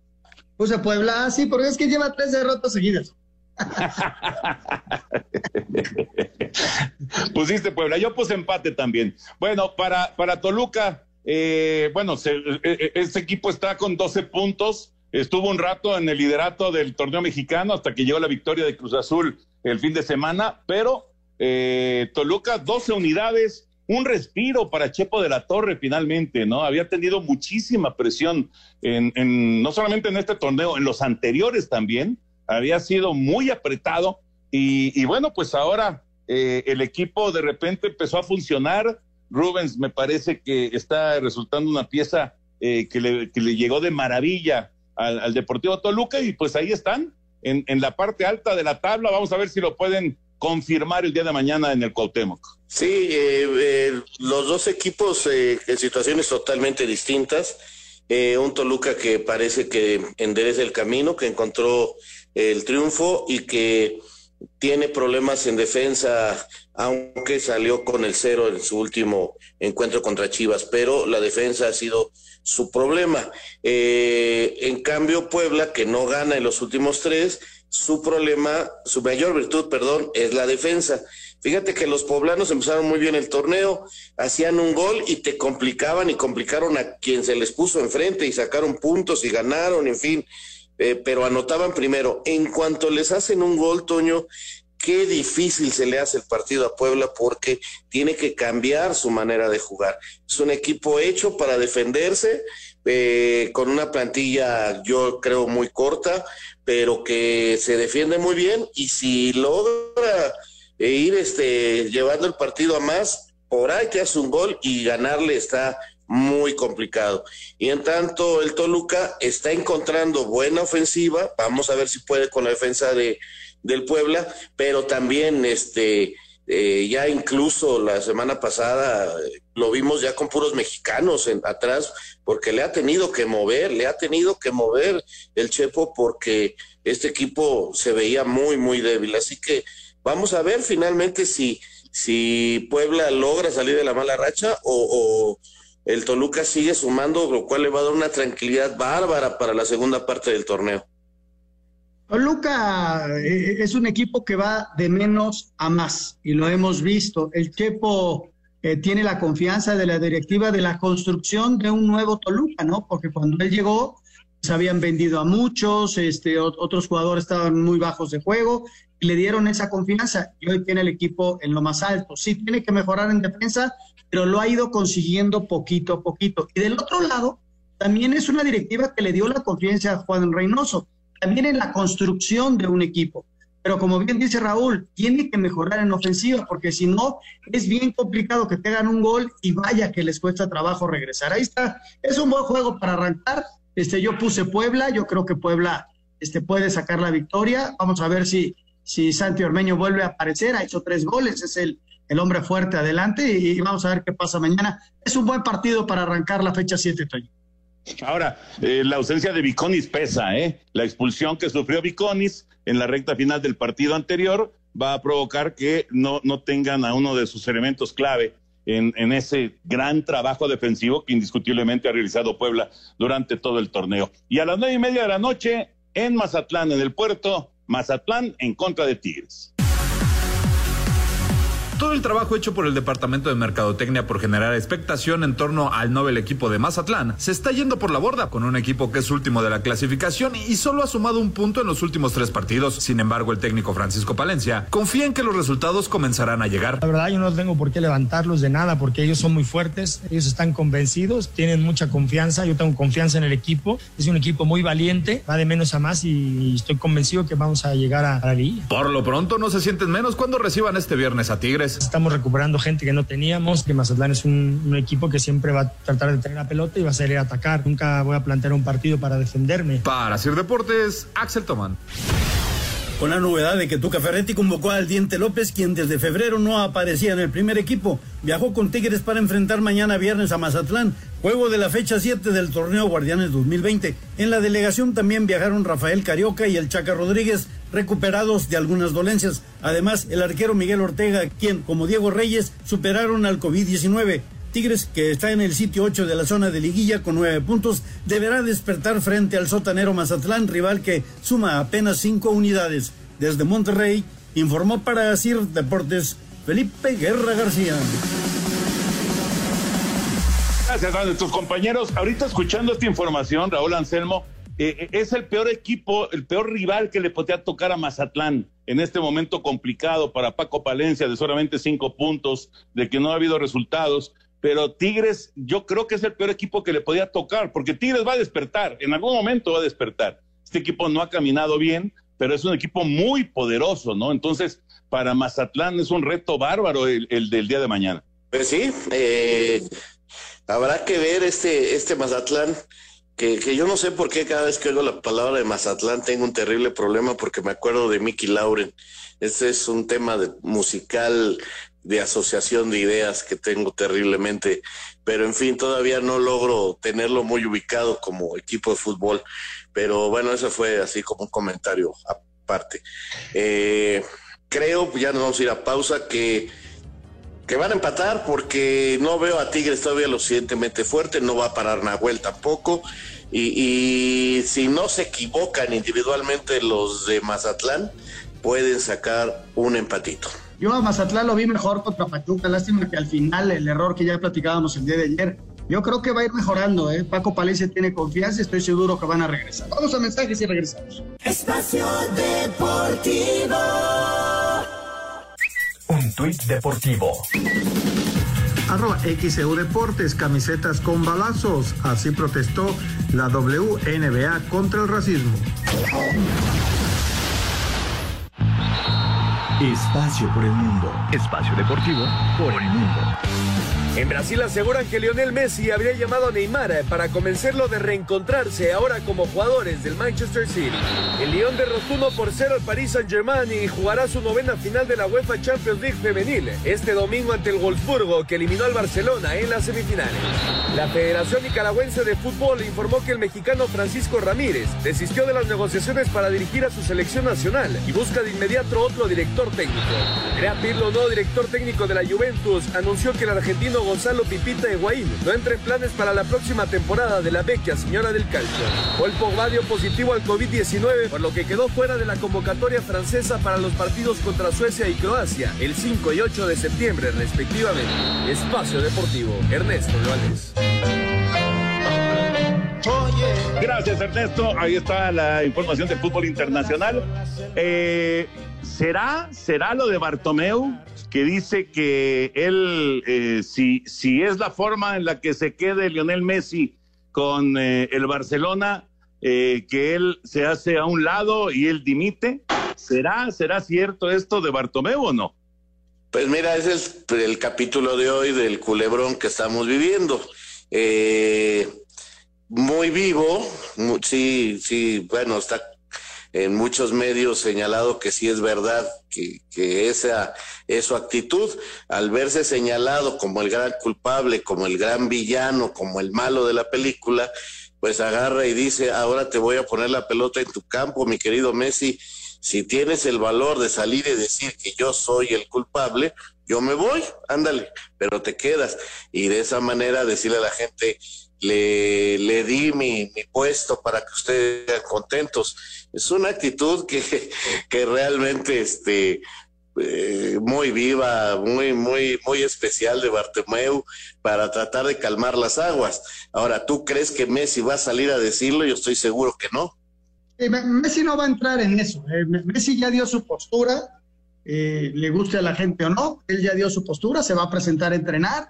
Puse Puebla, ah, sí, porque es que lleva tres derrotas seguidas. pusiste Puebla, yo puse empate también. Bueno, para, para Toluca, eh, bueno, se, eh, este equipo está con 12 puntos estuvo un rato en el liderato del torneo mexicano hasta que llegó la victoria de Cruz Azul el fin de semana, pero eh, Toluca 12 unidades, un respiro para Chepo de la Torre finalmente, ¿no? Había tenido muchísima presión en, en no solamente en este torneo, en los anteriores también, había sido muy apretado y, y bueno, pues ahora eh, el equipo de repente empezó a funcionar. Rubens me parece que está resultando una pieza eh, que, le, que le llegó de maravilla al, Deportivo Toluca y pues ahí están, en, la parte alta de la tabla. Vamos a ver si lo pueden confirmar el día de mañana en el Cuauhtémoc. Sí, eh, eh, los dos equipos eh, en situaciones totalmente distintas. Eh, un Toluca que parece que endereza el camino, que encontró el triunfo y que tiene problemas en defensa, aunque salió con el cero en su último encuentro contra Chivas, pero la defensa ha sido su problema. Eh, en cambio, Puebla, que no gana en los últimos tres, su problema, su mayor virtud, perdón, es la defensa. Fíjate que los poblanos empezaron muy bien el torneo, hacían un gol y te complicaban y complicaron a quien se les puso enfrente y sacaron puntos y ganaron, en fin, eh, pero anotaban primero. En cuanto les hacen un gol, Toño, qué difícil se le hace el partido a Puebla porque tiene que cambiar su manera de jugar. Es un equipo hecho para defenderse, eh, con una plantilla yo creo muy corta, pero que se defiende muy bien y si logra eh, ir este, llevando el partido a más, por ahí te hace un gol y ganarle está muy complicado. Y en tanto el Toluca está encontrando buena ofensiva, vamos a ver si puede con la defensa de del Puebla, pero también este eh, ya incluso la semana pasada eh, lo vimos ya con puros mexicanos en, atrás, porque le ha tenido que mover, le ha tenido que mover el Chepo porque este equipo se veía muy, muy débil. Así que vamos a ver finalmente si, si Puebla logra salir de la mala racha o, o el Toluca sigue sumando, lo cual le va a dar una tranquilidad bárbara para la segunda parte del torneo. Toluca eh, es un equipo que va de menos a más y lo hemos visto. El Chepo eh, tiene la confianza de la directiva de la construcción de un nuevo Toluca, ¿no? Porque cuando él llegó se habían vendido a muchos, este, otros jugadores estaban muy bajos de juego y le dieron esa confianza y hoy tiene el equipo en lo más alto. Sí tiene que mejorar en defensa, pero lo ha ido consiguiendo poquito a poquito. Y del otro lado, también es una directiva que le dio la confianza a Juan Reynoso también en la construcción de un equipo. pero como bien dice Raúl, tiene que mejorar en ofensiva, porque si no, es bien complicado que te un gol y vaya que les cuesta trabajo regresar. Ahí está, es un buen juego para arrancar. Este, yo puse Puebla, yo creo que Puebla este, puede sacar la victoria. Vamos a ver si, si Santi Ormeño vuelve a aparecer, ha hecho tres goles, es el, el hombre fuerte adelante y, vamos a ver qué pasa mañana. Es un buen partido para arrancar la fecha 7, Toño. Ahora, eh, la ausencia de Viconis pesa, ¿eh? La expulsión que sufrió Viconis en la recta final del partido anterior va a provocar que no, no tengan a uno de sus elementos clave en, en, ese gran trabajo defensivo que indiscutiblemente ha realizado Puebla durante todo el torneo. Y a las nueve y media de la noche, en Mazatlán, en el puerto, Mazatlán en contra de Tigres. Todo el trabajo hecho por el Departamento de Mercadotecnia por generar expectación en torno al Nobel equipo de Mazatlán se está yendo por la borda con un equipo que es último de la clasificación y solo ha sumado un punto en los últimos tres partidos. Sin embargo, el técnico Francisco Palencia confía en que los resultados comenzarán a llegar. La verdad, yo no tengo por qué levantarlos de nada porque ellos son muy fuertes, ellos están convencidos, tienen mucha confianza, yo tengo confianza en el equipo, es un equipo muy valiente, va de menos a más y estoy convencido que vamos a llegar a la liga. Por lo pronto no se sienten menos cuando reciban este viernes a Tigres. Estamos recuperando gente que no teníamos, que Mazatlán es un, un, equipo que siempre va a tratar de tener la pelota y va a salir a atacar. Nunca voy a plantear un partido para defenderme. Para hacer deportes, Axel Tomán. Con la novedad de que Tuca Ferretti convocó al Diente López, quien desde febrero no aparecía en el primer equipo, viajó con Tigres para enfrentar mañana viernes a Mazatlán, juego de la fecha 7 del torneo Guardianes 2020. En la delegación también viajaron Rafael Carioca y el Chaca Rodríguez, recuperados de algunas dolencias. Además, el arquero Miguel Ortega, quien, como Diego Reyes, superaron al COVID-19. Tigres, que está en el sitio 8 de la zona de liguilla con nueve puntos, deberá despertar frente al sotanero Mazatlán, rival que suma apenas cinco unidades. Desde Monterrey, informó para CIR Deportes Felipe Guerra García. Gracias a nuestros compañeros. Ahorita escuchando esta información, Raúl Anselmo, eh, es el peor equipo, el peor rival que le podía tocar a Mazatlán en este momento complicado para Paco Palencia de solamente cinco puntos, de que no ha habido resultados pero Tigres yo creo que es el peor equipo que le podía tocar, porque Tigres va a despertar, en algún momento va a despertar. Este equipo no ha caminado bien, pero es un equipo muy poderoso, ¿no? Entonces, para Mazatlán es un reto bárbaro el, el del día de mañana. Pues sí, eh, habrá que ver este, este Mazatlán, que, que, yo no sé por qué cada vez que oigo la palabra de Mazatlán tengo un terrible problema porque me acuerdo de Mickey Lauren. Este es un tema de, musical de asociación de ideas que tengo terriblemente, pero en fin, todavía no logro tenerlo muy ubicado como equipo de fútbol, pero bueno, eso fue así como un comentario aparte. Eh, creo, ya nos vamos a ir a pausa, que, que van a empatar porque no veo a Tigres todavía lo suficientemente fuerte, no va a parar Nahuel tampoco, y, y si no se equivocan individualmente los de Mazatlán, pueden sacar un empatito. Yo a Mazatlán lo vi mejor contra Pachuca, lástima que al final el error que ya platicábamos el día de ayer, yo creo que va a ir mejorando, ¿eh? Paco Palencia tiene confianza, estoy seguro que van a regresar. Vamos a mensajes y regresamos. Espacio Deportivo. Un tuit deportivo. Arroba XEU Deportes, camisetas con balazos. Así protestó la WNBA contra el racismo. Espacio por el mundo. Espacio deportivo por el mundo. En Brasil aseguran que Lionel Messi habría llamado a Neymar para convencerlo de reencontrarse ahora como jugadores del Manchester City. El Lyon derrotó 1 por 0 al Paris Saint-Germain y jugará su novena final de la UEFA Champions League femenil este domingo ante el Wolfsburgo que eliminó al Barcelona en las semifinales. La Federación Nicaragüense de Fútbol informó que el mexicano Francisco Ramírez desistió de las negociaciones para dirigir a su selección nacional y busca de inmediato otro director técnico. Andrea Pirlo, director técnico de la Juventus, anunció que el argentino Gonzalo Pipita Higuaín no entra en planes para la próxima temporada de la vecchia señora del calcio. Paul Pogba dio positivo al COVID-19, por lo que quedó fuera de la convocatoria francesa para los partidos contra Suecia y Croacia el 5 y 8 de septiembre respectivamente. Espacio Deportivo, Ernesto Leales. Gracias Ernesto, ahí está la información del fútbol internacional. Eh, ¿Será, será lo de Bartomeu que dice que él, eh, si, si es la forma en la que se quede Lionel Messi con eh, el Barcelona, eh, que él se hace a un lado y él dimite? ¿Será, será cierto esto de Bartomeu o no? Pues mira, ese es el, capítulo de hoy del culebrón que estamos viviendo. Eh, muy vivo, sí, sí, bueno, está en muchos medios señalado que sí es verdad que, que esa es su actitud, al verse señalado como el gran culpable, como el gran villano, como el malo de la película, pues agarra y dice, ahora te voy a poner la pelota en tu campo, mi querido Messi, si tienes el valor de salir y decir que yo soy el culpable, yo me voy, ándale, pero te quedas. Y de esa manera decirle a la gente, le, le di mi, mi puesto para que ustedes estén contentos. Es una actitud que, que realmente este, eh, muy viva, muy, muy, muy especial de Bartomeu para tratar de calmar las aguas. Ahora, ¿tú crees que Messi va a salir a decirlo? Yo estoy seguro que no. Messi no va a entrar en eso. Eh, Messi ya dio su postura, eh, le guste a la gente o no, él ya dio su postura, se va a presentar a entrenar,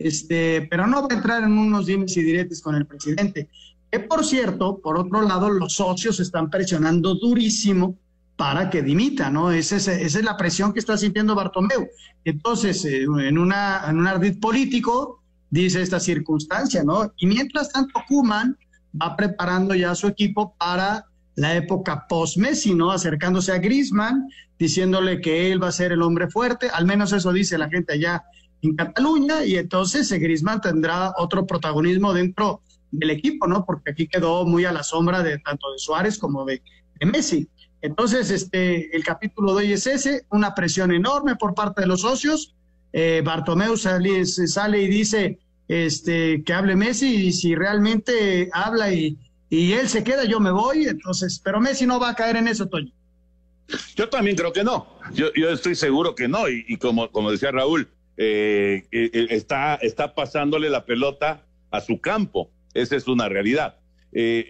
este, pero no va a entrar en unos dimes y diretes con el presidente. Que por cierto, por otro lado, los socios están presionando durísimo para que dimita, ¿no? Esa es, esa es la presión que está sintiendo Bartomeu. Entonces, eh, en, una, en un ardid político, dice esta circunstancia, ¿no? Y mientras tanto, Kuman va preparando ya su equipo para la época post-Messi, ¿no? Acercándose a Griezmann, diciéndole que él va a ser el hombre fuerte, al menos eso dice la gente allá en Cataluña, y entonces Griezmann tendrá otro protagonismo dentro del equipo, ¿no? Porque aquí quedó muy a la sombra de tanto de Suárez como de, Messi. Entonces, este, el capítulo de hoy es ese, una presión enorme por parte de los socios. Eh, Bartomeu sale, sale y dice este, que hable Messi y si realmente habla y, y él se queda, yo me voy, entonces, pero Messi no va a caer en eso, Toño. Yo también creo que no, yo, yo estoy seguro que no, y, como, como decía Raúl, eh, eh, eh, está, está pasándole la pelota a su campo, esa es una realidad.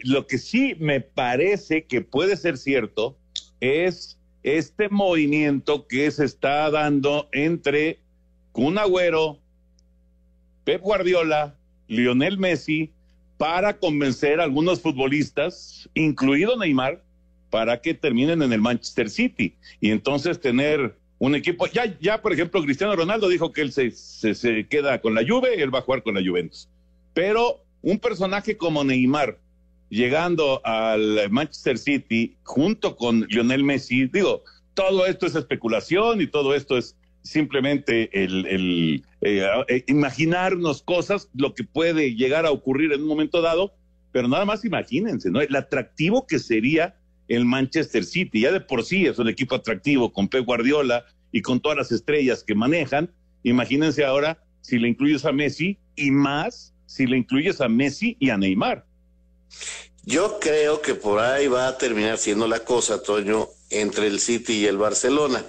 lo que sí me parece que puede ser cierto es este movimiento que se está dando entre Kun Agüero, Pep Guardiola, Lionel Messi para convencer a algunos futbolistas, incluido Neymar, para que terminen en el Manchester City y entonces tener un equipo. Ya, ya por ejemplo, Cristiano Ronaldo dijo que él se, se, queda con la Juve él va a jugar con la Juventus. Pero un personaje como Neymar llegando al Manchester City junto con Lionel Messi, digo, todo esto es especulación y todo esto es simplemente el, eh, eh, imaginarnos cosas, lo que puede llegar a ocurrir en un momento dado, pero nada más imagínense, ¿no? El atractivo que sería el Manchester City, ya de por sí es un equipo atractivo con Pep Guardiola y con todas las estrellas que manejan, imagínense ahora si le incluyes a Messi y más si le incluyes a Messi y a Neymar. Yo creo que por ahí va a terminar siendo la cosa, Toño, entre el City y el Barcelona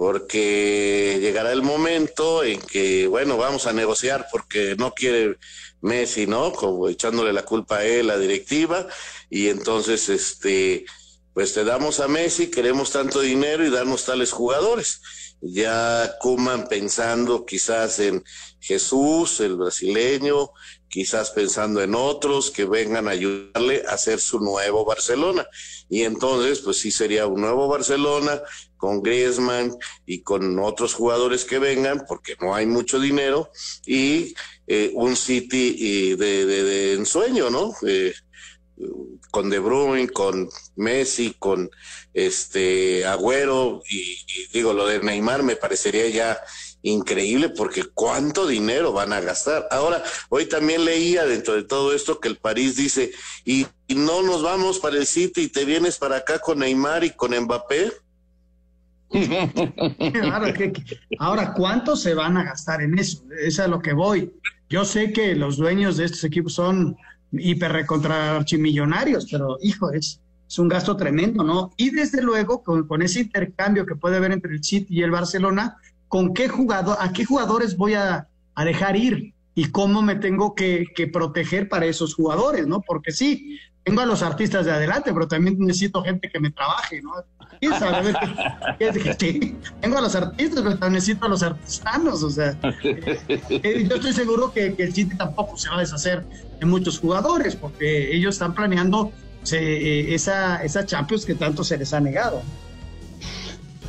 porque llegará el momento en que, bueno, vamos a negociar porque no quiere Messi, ¿no? Como echándole la culpa a él, la directiva, y entonces, este, pues te damos a Messi, queremos tanto dinero y darnos tales jugadores. Ya Kuman pensando quizás en Jesús, el brasileño, quizás pensando en otros que vengan a ayudarle a hacer su nuevo Barcelona. Y entonces, pues sí sería un nuevo Barcelona con Griezmann y con otros jugadores que vengan, porque no hay mucho dinero, y eh, un City de, de, ensueño, ¿no? Eh, con De Bruyne, con Messi, con este Agüero, y, digo, lo de Neymar me parecería ya increíble porque cuánto dinero van a gastar. Ahora, hoy también leía dentro de todo esto que el París dice, y, no nos vamos para el City y te vienes para acá con Neymar y con Mbappé. ahora, ¿cuánto se van a gastar en eso? Es a lo que voy. Yo sé que los dueños de estos equipos son hiper contra archimillonarios, pero hijo, es, es un gasto tremendo, ¿no? Y desde luego, con, ese intercambio que puede haber entre el City y el Barcelona, ¿con qué jugador, a qué jugadores voy a, a dejar ir? y cómo me tengo que, que, proteger para esos jugadores, ¿no? Porque sí, tengo a los artistas de adelante, pero también necesito gente que me trabaje, ¿no? tengo a los artistas, pero también necesito a los artistanos, o sea, eh, yo estoy seguro que, el City tampoco se va a deshacer de muchos jugadores, porque ellos están planeando eh, esa, esa Champions que tanto se les ha negado.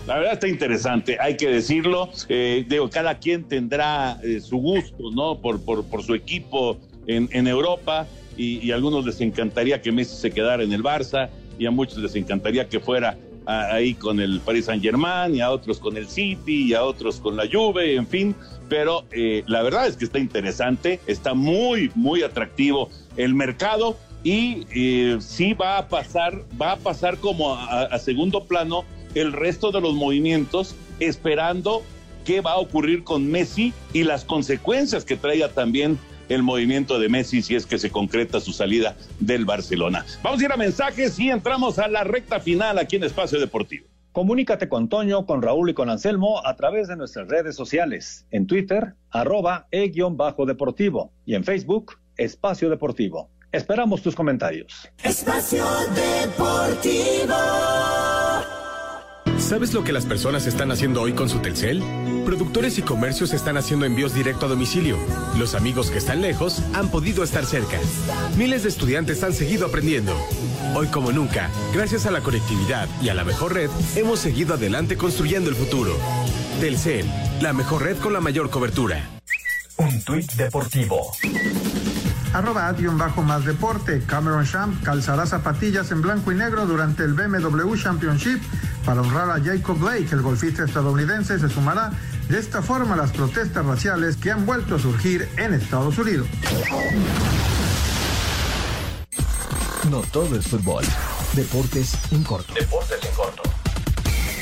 La verdad está interesante, hay que decirlo. Eh, digo, cada quien tendrá eh, su gusto, ¿no? Por, por, por su equipo en, en Europa y, a algunos les encantaría que Messi se quedara en el Barça y a muchos les encantaría que fuera ahí con el Paris Saint Germain y a otros con el City y a otros con la Juve, en fin. Pero eh, la verdad es que está interesante, está muy, muy atractivo el mercado y eh, sí va a pasar, va a pasar como a, a segundo plano el resto de los movimientos, esperando qué va a ocurrir con Messi y las consecuencias que traiga también el movimiento de Messi si es que se concreta su salida del Barcelona. Vamos a ir a mensajes y entramos a la recta final aquí en Espacio Deportivo. Comunícate con Toño, con Raúl y con Anselmo a través de nuestras redes sociales. En Twitter, arroba e-deportivo y en Facebook, Espacio Deportivo. Esperamos tus comentarios. Espacio Deportivo. ¿Sabes lo que las personas están haciendo hoy con su Telcel? Productores y comercios están haciendo envíos directo a domicilio. Los amigos que están lejos han podido estar cerca. Miles de estudiantes han seguido aprendiendo. Hoy como nunca, gracias a la conectividad y a la mejor red, hemos seguido adelante construyendo el futuro. Telcel, la mejor red con la mayor cobertura. Un tuit deportivo. Arroba Adion bajo más deporte. Cameron Champ calzará zapatillas en blanco y negro durante el BMW Championship para honrar a Jacob Blake. El golfista estadounidense se sumará de esta forma a las protestas raciales que han vuelto a surgir en Estados Unidos. No todo es fútbol. Deportes en corto. Deportes en corto.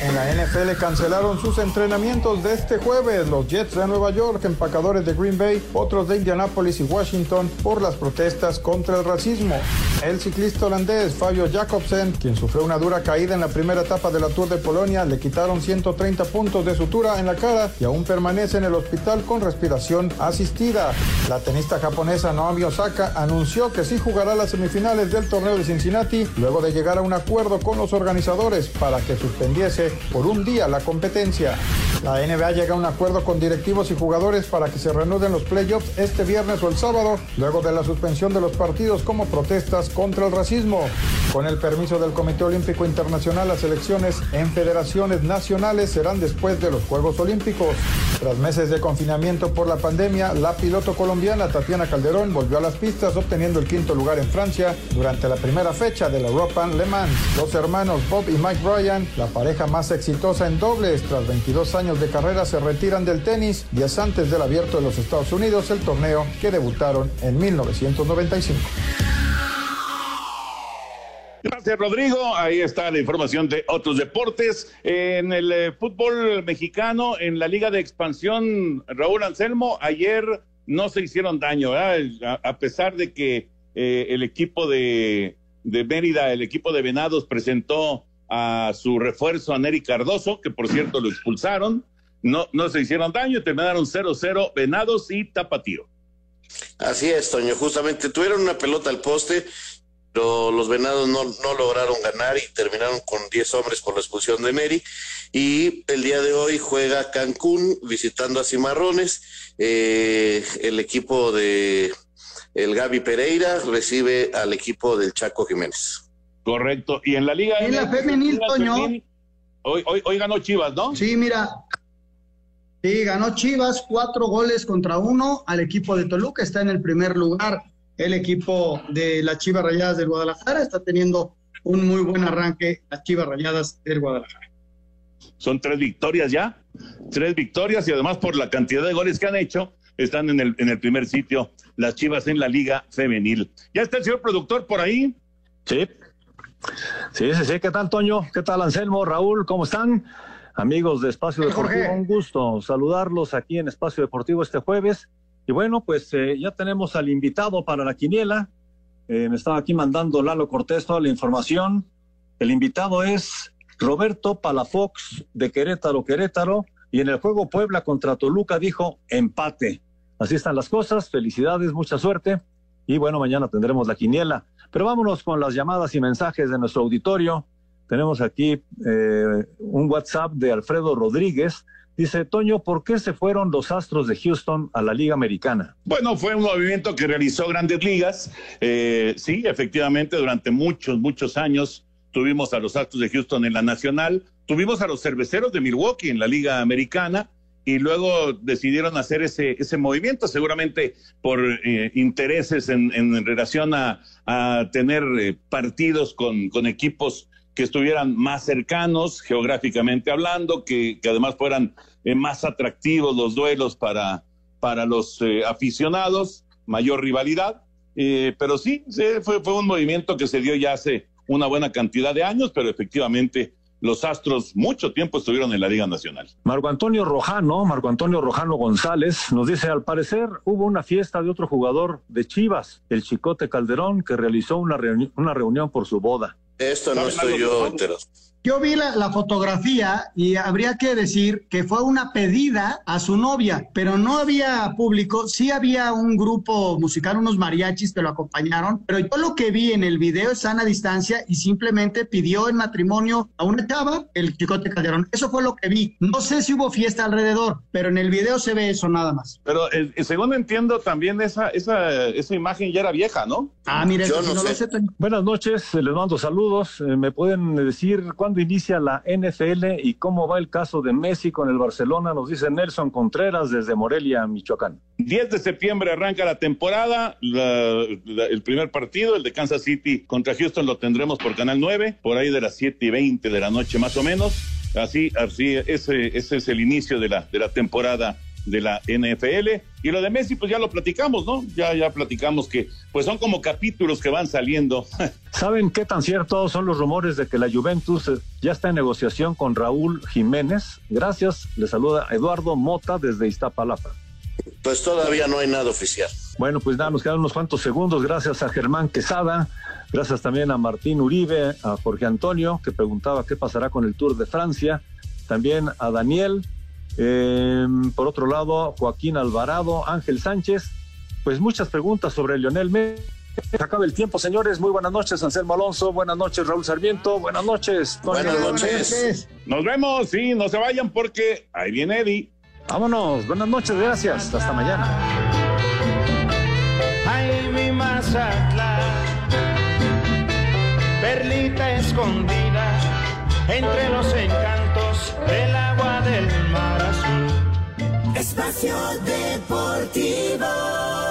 En la NFL cancelaron sus entrenamientos de este jueves los Jets de Nueva York, empacadores de Green Bay, otros de Indianapolis y Washington por las protestas contra el racismo. El ciclista holandés Fabio Jacobsen, quien sufrió una dura caída en la primera etapa de la Tour de Polonia, le quitaron 130 puntos de sutura en la cara y aún permanece en el hospital con respiración asistida. La tenista japonesa Naomi Osaka anunció que sí jugará las semifinales del torneo de Cincinnati luego de llegar a un acuerdo con los organizadores para que suspendiese por un día la competencia. La NBA llega a un acuerdo con directivos y jugadores para que se reanuden los playoffs este viernes o el sábado, luego de la suspensión de los partidos como protestas contra el racismo. Con el permiso del Comité Olímpico Internacional, las elecciones en federaciones nacionales serán después de los Juegos Olímpicos. Tras meses de confinamiento por la pandemia, la piloto colombiana Tatiana Calderón volvió a las pistas obteniendo el quinto lugar en Francia durante la primera fecha de la European Le Mans. Los hermanos Bob y Mike Bryan, la pareja más exitosa en dobles tras 22 años de carrera, se retiran del tenis días antes del abierto de los Estados Unidos, el torneo que debutaron en 1995. Gracias, Rodrigo. Ahí está la información de otros deportes. En el eh, fútbol mexicano, en la Liga de Expansión, Raúl Anselmo, ayer no se hicieron daño, a, pesar de que eh, el equipo de, de Mérida, el equipo de Venados, presentó a su refuerzo, a Neri Cardoso, que por cierto lo expulsaron. No, no se hicieron daño, terminaron 0-0 Venados y Tapatío. Así es, Toño. Justamente tuvieron una pelota al poste pero los venados no, no, lograron ganar y terminaron con 10 hombres por la expulsión de Neri. Y el día de hoy juega Cancún visitando a Cimarrones. Eh, el equipo de el Gaby Pereira recibe al equipo del Chaco Jiménez. Correcto. Y en la Liga. En la femenil, Toño. Hoy, hoy, hoy ganó Chivas, ¿no? Sí, mira. Sí, ganó Chivas cuatro goles contra uno al equipo de Toluca. Está en el primer lugar el equipo de las Chivas Rayadas del Guadalajara. Está teniendo un muy buen arranque las Chivas Rayadas del Guadalajara. Son tres victorias ya, tres victorias y además por la cantidad de goles que han hecho, están en el, en el primer sitio las Chivas en la Liga Femenil. ¿Ya está el señor productor por ahí? Sí. Sí, sí, sí. ¿Qué tal, Toño? ¿Qué tal, Anselmo? Raúl, ¿cómo están? Amigos de Espacio Deportivo, un gusto saludarlos aquí en Espacio Deportivo este jueves. Y bueno, pues eh, ya tenemos al invitado para la quiniela. Eh, me estaba aquí mandando Lalo Cortés toda la información. El invitado es Roberto Palafox de Querétaro, Querétaro. Y en el juego Puebla contra Toluca dijo empate. Así están las cosas. Felicidades, mucha suerte. Y bueno, mañana tendremos la quiniela. Pero vámonos con las llamadas y mensajes de nuestro auditorio. Tenemos aquí eh, un WhatsApp de Alfredo Rodríguez Dice, Toño, ¿por qué se fueron los Astros de Houston a la Liga Americana? Bueno, fue un movimiento que realizó grandes ligas. Eh, sí, efectivamente, durante muchos, muchos años tuvimos a los Astros de Houston en la Nacional. tuvimos a los cerveceros de Milwaukee en la Liga Americana y luego decidieron hacer ese, ese movimiento, seguramente por eh, intereses en, en, relación a, a tener eh, partidos con, con, equipos que estuvieran más cercanos geográficamente hablando, que, que además fueran eh, más atractivos los duelos para, para los eh, aficionados, mayor rivalidad. pero sí, sí fue, fue un movimiento que se dio ya hace una buena cantidad de años, pero efectivamente los Astros mucho tiempo estuvieron en la Liga Nacional. Marco Antonio Rojano, Marco Antonio Rojano González, nos dice, al parecer hubo una fiesta de otro jugador de Chivas, el Chicote Calderón, que realizó una, reuni una reunión por su boda. Esto no estoy yo entero. Yo vi la, la, fotografía y habría que decir que fue una pedida a su novia, pero no había público, sí había un grupo musical, unos mariachis que lo acompañaron, pero yo lo que vi en el video es sana distancia y simplemente pidió en matrimonio a una chava, el Chicote Calderón. Eso fue lo que vi. No sé si hubo fiesta alrededor, pero en el video se ve eso nada más. Pero eh, según entiendo, también esa, esa, esa imagen ya era vieja, ¿no? Ah, mire, yo no, no, sé. sé. Buenas noches, les mando saludos. Eh, ¿Me pueden decir cuándo inicia la NFL y cómo va el caso de Messi con el Barcelona? Nos dice Nelson Contreras desde Morelia, Michoacán. 10 de septiembre arranca la temporada, la, la, el primer partido, el de Kansas City contra Houston, lo tendremos por Canal 9, por ahí de las 7 y 20 de la noche más o menos. Así, así ese, ese es el inicio de la, de la temporada de la NFL. Y lo de Messi, pues ya lo platicamos, ¿no? Ya, ya platicamos que, pues son como capítulos que van saliendo. ¿Saben qué tan ciertos son los rumores de que la Juventus ya está en negociación con Raúl Jiménez? Gracias, le saluda Eduardo Mota desde Iztapalapa. Pues todavía no hay nada oficial. Bueno, pues nada, nos quedan unos cuantos segundos. Gracias a Germán Quesada, gracias también a Martín Uribe, a Jorge Antonio, que preguntaba qué pasará con el Tour de Francia, también a Daniel, eh, por otro lado, Joaquín Alvarado, Ángel Sánchez, pues muchas preguntas sobre Lionel Messi. Se acaba el tiempo, señores. Muy buenas noches, Anselmo Alonso. Buenas noches, Raúl Sarmiento. Buenas noches. Tony. Buenas noches. Nos vemos. Sí, no se vayan porque ahí viene Eddie. Vámonos. Buenas noches. Gracias. Hasta mañana. Ay, mi perlita escondida entre los encantos del agua del. Espacio Deportivo.